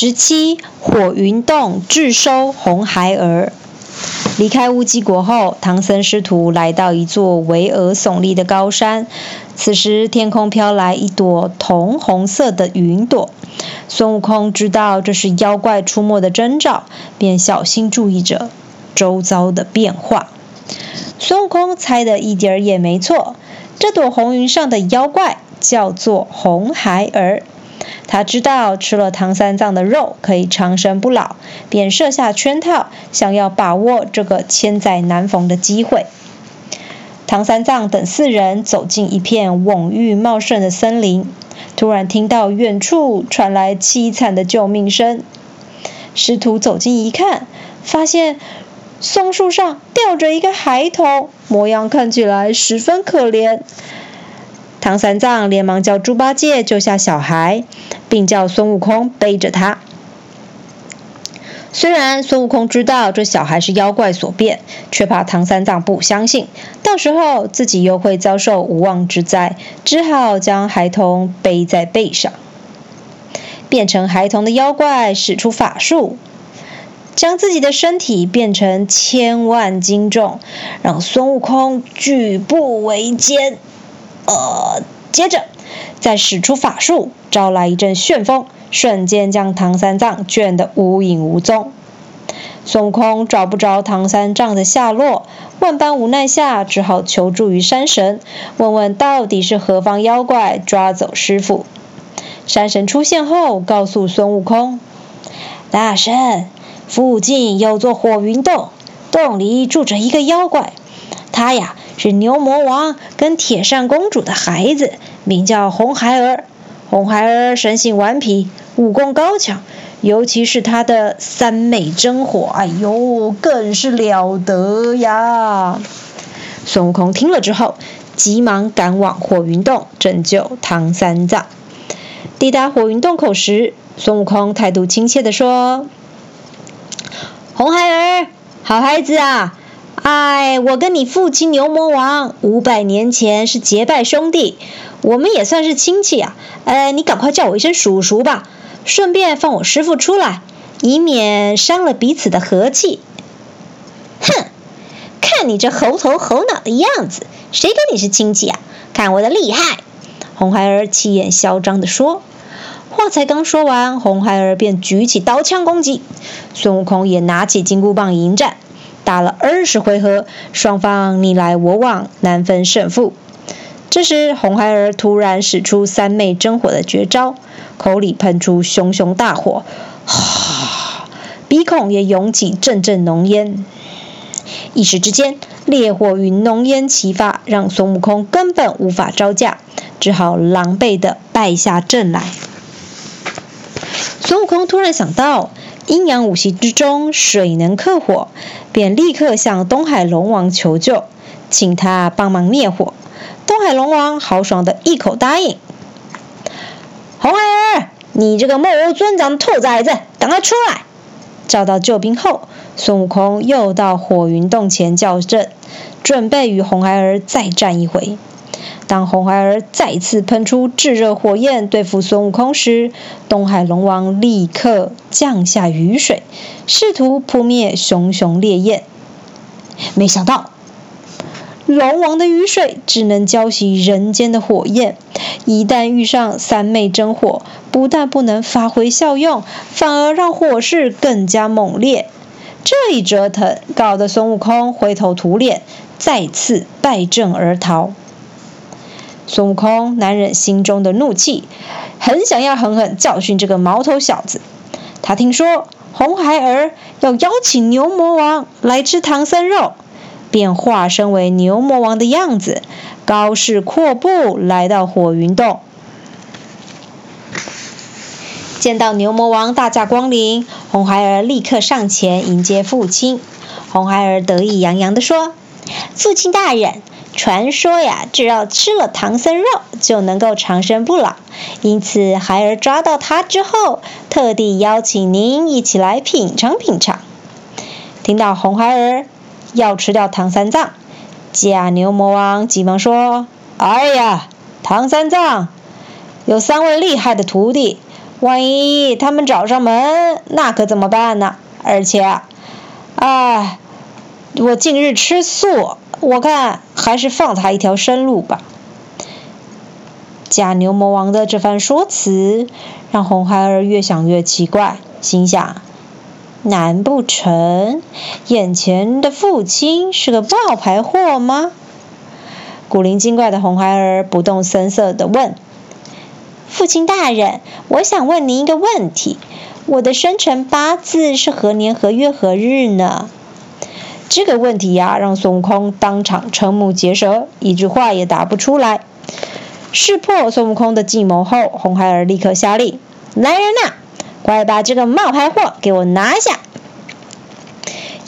十七，火云洞智收红孩儿。离开乌鸡国后，唐僧师徒来到一座巍峨耸立的高山。此时，天空飘来一朵铜红色的云朵。孙悟空知道这是妖怪出没的征兆，便小心注意着周遭的变化。孙悟空猜的一点儿也没错，这朵红云上的妖怪叫做红孩儿。他知道吃了唐三藏的肉可以长生不老，便设下圈套，想要把握这个千载难逢的机会。唐三藏等四人走进一片蓊郁茂盛的森林，突然听到远处传来凄惨的救命声。师徒走近一看，发现松树上吊着一个孩童，模样看起来十分可怜。唐三藏连忙叫猪八戒救下小孩，并叫孙悟空背着他。虽然孙悟空知道这小孩是妖怪所变，却怕唐三藏不相信，到时候自己又会遭受无妄之灾，只好将孩童背在背上。变成孩童的妖怪使出法术，将自己的身体变成千万斤重，让孙悟空举步维艰。呃，接着再使出法术，招来一阵旋风，瞬间将唐三藏卷得无影无踪。孙悟空找不着唐三藏的下落，万般无奈下，只好求助于山神，问问到底是何方妖怪抓走师傅。山神出现后，告诉孙悟空：“大圣，附近有座火云洞，洞里住着一个妖怪，他呀。”是牛魔王跟铁扇公主的孩子，名叫红孩儿。红孩儿生性顽皮，武功高强，尤其是他的三昧真火，哎呦，更是了得呀！孙悟空听了之后，急忙赶往火云洞拯救唐三藏。抵达火云洞口时，孙悟空态度亲切地说：“红孩儿，好孩子啊！”哎，我跟你父亲牛魔王五百年前是结拜兄弟，我们也算是亲戚啊。呃，你赶快叫我一声叔叔吧，顺便放我师傅出来，以免伤了彼此的和气。哼，看你这猴头猴脑的样子，谁跟你是亲戚啊？看我的厉害！红孩儿气焰嚣张地说。话才刚说完，红孩儿便举起刀枪攻击，孙悟空也拿起金箍棒迎战。打了二十回合，双方你来我往，难分胜负。这时，红孩儿突然使出三昧真火的绝招，口里喷出熊熊大火，哈，鼻孔也涌起阵阵浓烟。一时之间，烈火与浓烟齐发，让孙悟空根本无法招架，只好狼狈的败下阵来。孙悟空突然想到。阴阳五行之中，水能克火，便立刻向东海龙王求救，请他帮忙灭火。东海龙王豪爽的一口答应。红孩儿，你这个目无尊长的兔崽子，赶快出来！找到救兵后，孙悟空又到火云洞前叫阵，准备与红孩儿再战一回。当红孩儿再次喷出炙热火焰对付孙悟空时，东海龙王立刻降下雨水，试图扑灭熊熊烈焰。没想到，龙王的雨水只能浇熄人间的火焰，一旦遇上三昧真火，不但不能发挥效用，反而让火势更加猛烈。这一折腾，搞得孙悟空灰头土脸，再次败阵而逃。孙悟空难忍心中的怒气，很想要狠狠教训这个毛头小子。他听说红孩儿要邀请牛魔王来吃唐僧肉，便化身为牛魔王的样子，高势阔步来到火云洞。见到牛魔王大驾光临，红孩儿立刻上前迎接父亲。红孩儿得意洋洋地说：“父亲大人。”传说呀，只要吃了唐僧肉就能够长生不老，因此孩儿抓到他之后，特地邀请您一起来品尝品尝。听到红孩儿要吃掉唐三藏，假牛魔王急忙说：“哎呀，唐三藏有三位厉害的徒弟，万一他们找上门，那可怎么办呢？而且，哎，我近日吃素，我看还是放他一条生路吧。假牛魔王的这番说辞，让红孩儿越想越奇怪，心想：难不成眼前的父亲是个冒牌货吗？古灵精怪的红孩儿不动声色地问：“父亲大人，我想问您一个问题，我的生辰八字是何年何月何日呢？”这个问题呀，让孙悟空当场瞠目结舌，一句话也答不出来。识破孙悟空的计谋后，红孩儿立刻下令：“来人呐，快把这个冒牌货给我拿下！”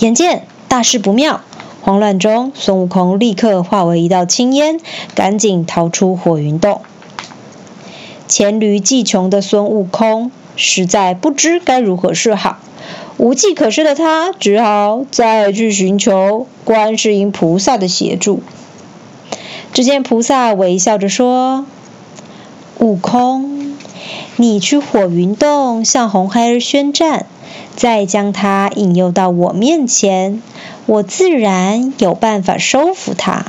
眼见大事不妙。慌乱中，孙悟空立刻化为一道青烟，赶紧逃出火云洞。黔驴技穷的孙悟空实在不知该如何是好，无计可施的他只好再去寻求观世音菩萨的协助。只见菩萨微笑着说：“悟空，你去火云洞向红孩儿宣战，再将他引诱到我面前。”我自然有办法收服他。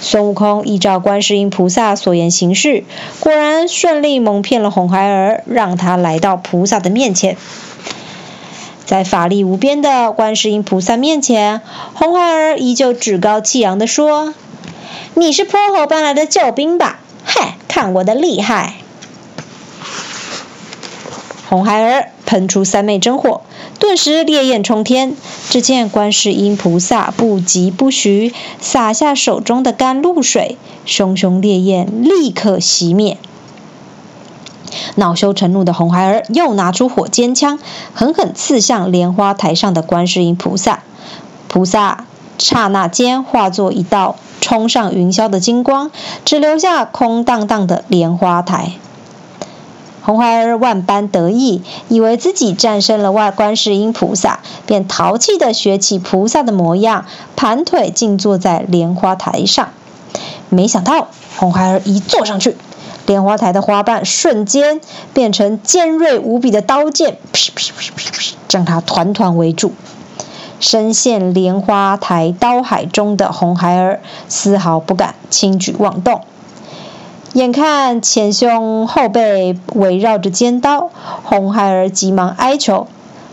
孙悟空依照观世音菩萨所言行事，果然顺利蒙骗了红孩儿，让他来到菩萨的面前。在法力无边的观世音菩萨面前，红孩儿依旧趾高气扬地说：“你是泼猴搬来的救兵吧？嗨，看我的厉害！”红孩儿喷出三昧真火。顿时烈焰冲天，只见观世音菩萨不疾不徐，洒下手中的甘露水，熊熊烈焰立刻熄灭。恼羞成怒的红孩儿又拿出火尖枪，狠狠刺向莲花台上的观世音菩萨。菩萨刹那间化作一道冲上云霄的金光，只留下空荡荡的莲花台。红孩儿万般得意，以为自己战胜了外观世音菩萨，便淘气地学起菩萨的模样，盘腿静坐在莲花台上。没想到，红孩儿一坐上去，莲花台的花瓣瞬间变成尖锐无比的刀剑，噼噼噼噼噼，将他团团围住。深陷莲花台刀海中的红孩儿，丝毫不敢轻举妄动。眼看前胸后背围绕着尖刀，红孩儿急忙哀求：“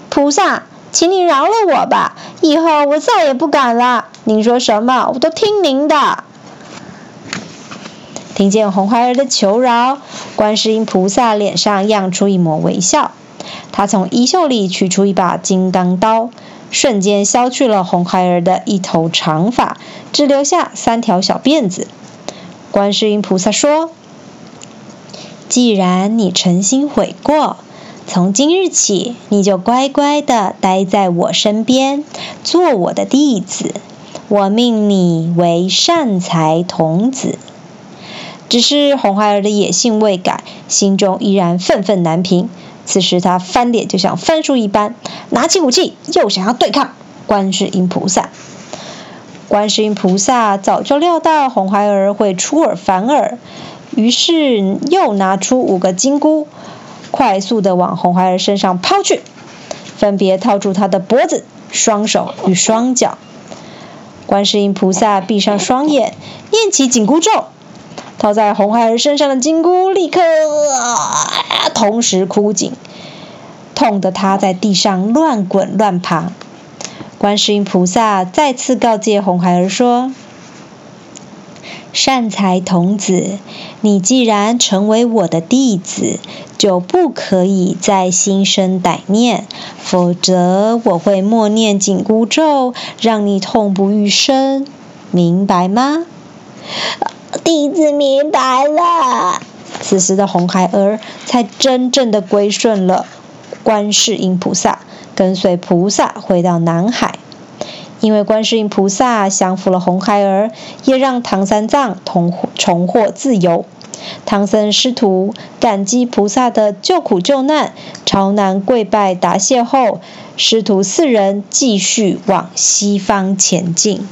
菩萨，请你饶了我吧！以后我再也不敢了。您说什么，我都听您的。”听见红孩儿的求饶，观世音菩萨脸上漾出一抹微笑。他从衣袖里取出一把金刚刀，瞬间削去了红孩儿的一头长发，只留下三条小辫子。观世音菩萨说：“既然你诚心悔过，从今日起你就乖乖的待在我身边，做我的弟子。我命你为善财童子。”只是红孩儿的野性未改，心中依然愤愤难平。此时他翻脸就像翻书一般，拿起武器又想要对抗观世音菩萨。观世音菩萨早就料到红孩儿会出尔反尔，于是又拿出五个金箍，快速的往红孩儿身上抛去，分别套住他的脖子、双手与双脚。观世音菩萨闭上双眼，念起紧箍咒，套在红孩儿身上的金箍立刻同时箍紧，痛得他在地上乱滚乱爬。观世音菩萨再次告诫红孩儿说：“善财童子，你既然成为我的弟子，就不可以再心生歹念，否则我会默念紧箍咒，让你痛不欲生，明白吗？”弟子明白了。此时的红孩儿才真正的归顺了观世音菩萨。跟随菩萨回到南海，因为观世音菩萨降服了红孩儿，也让唐三藏同重获自由。唐僧师徒感激菩萨的救苦救难，朝南跪拜答谢后，师徒四人继续往西方前进。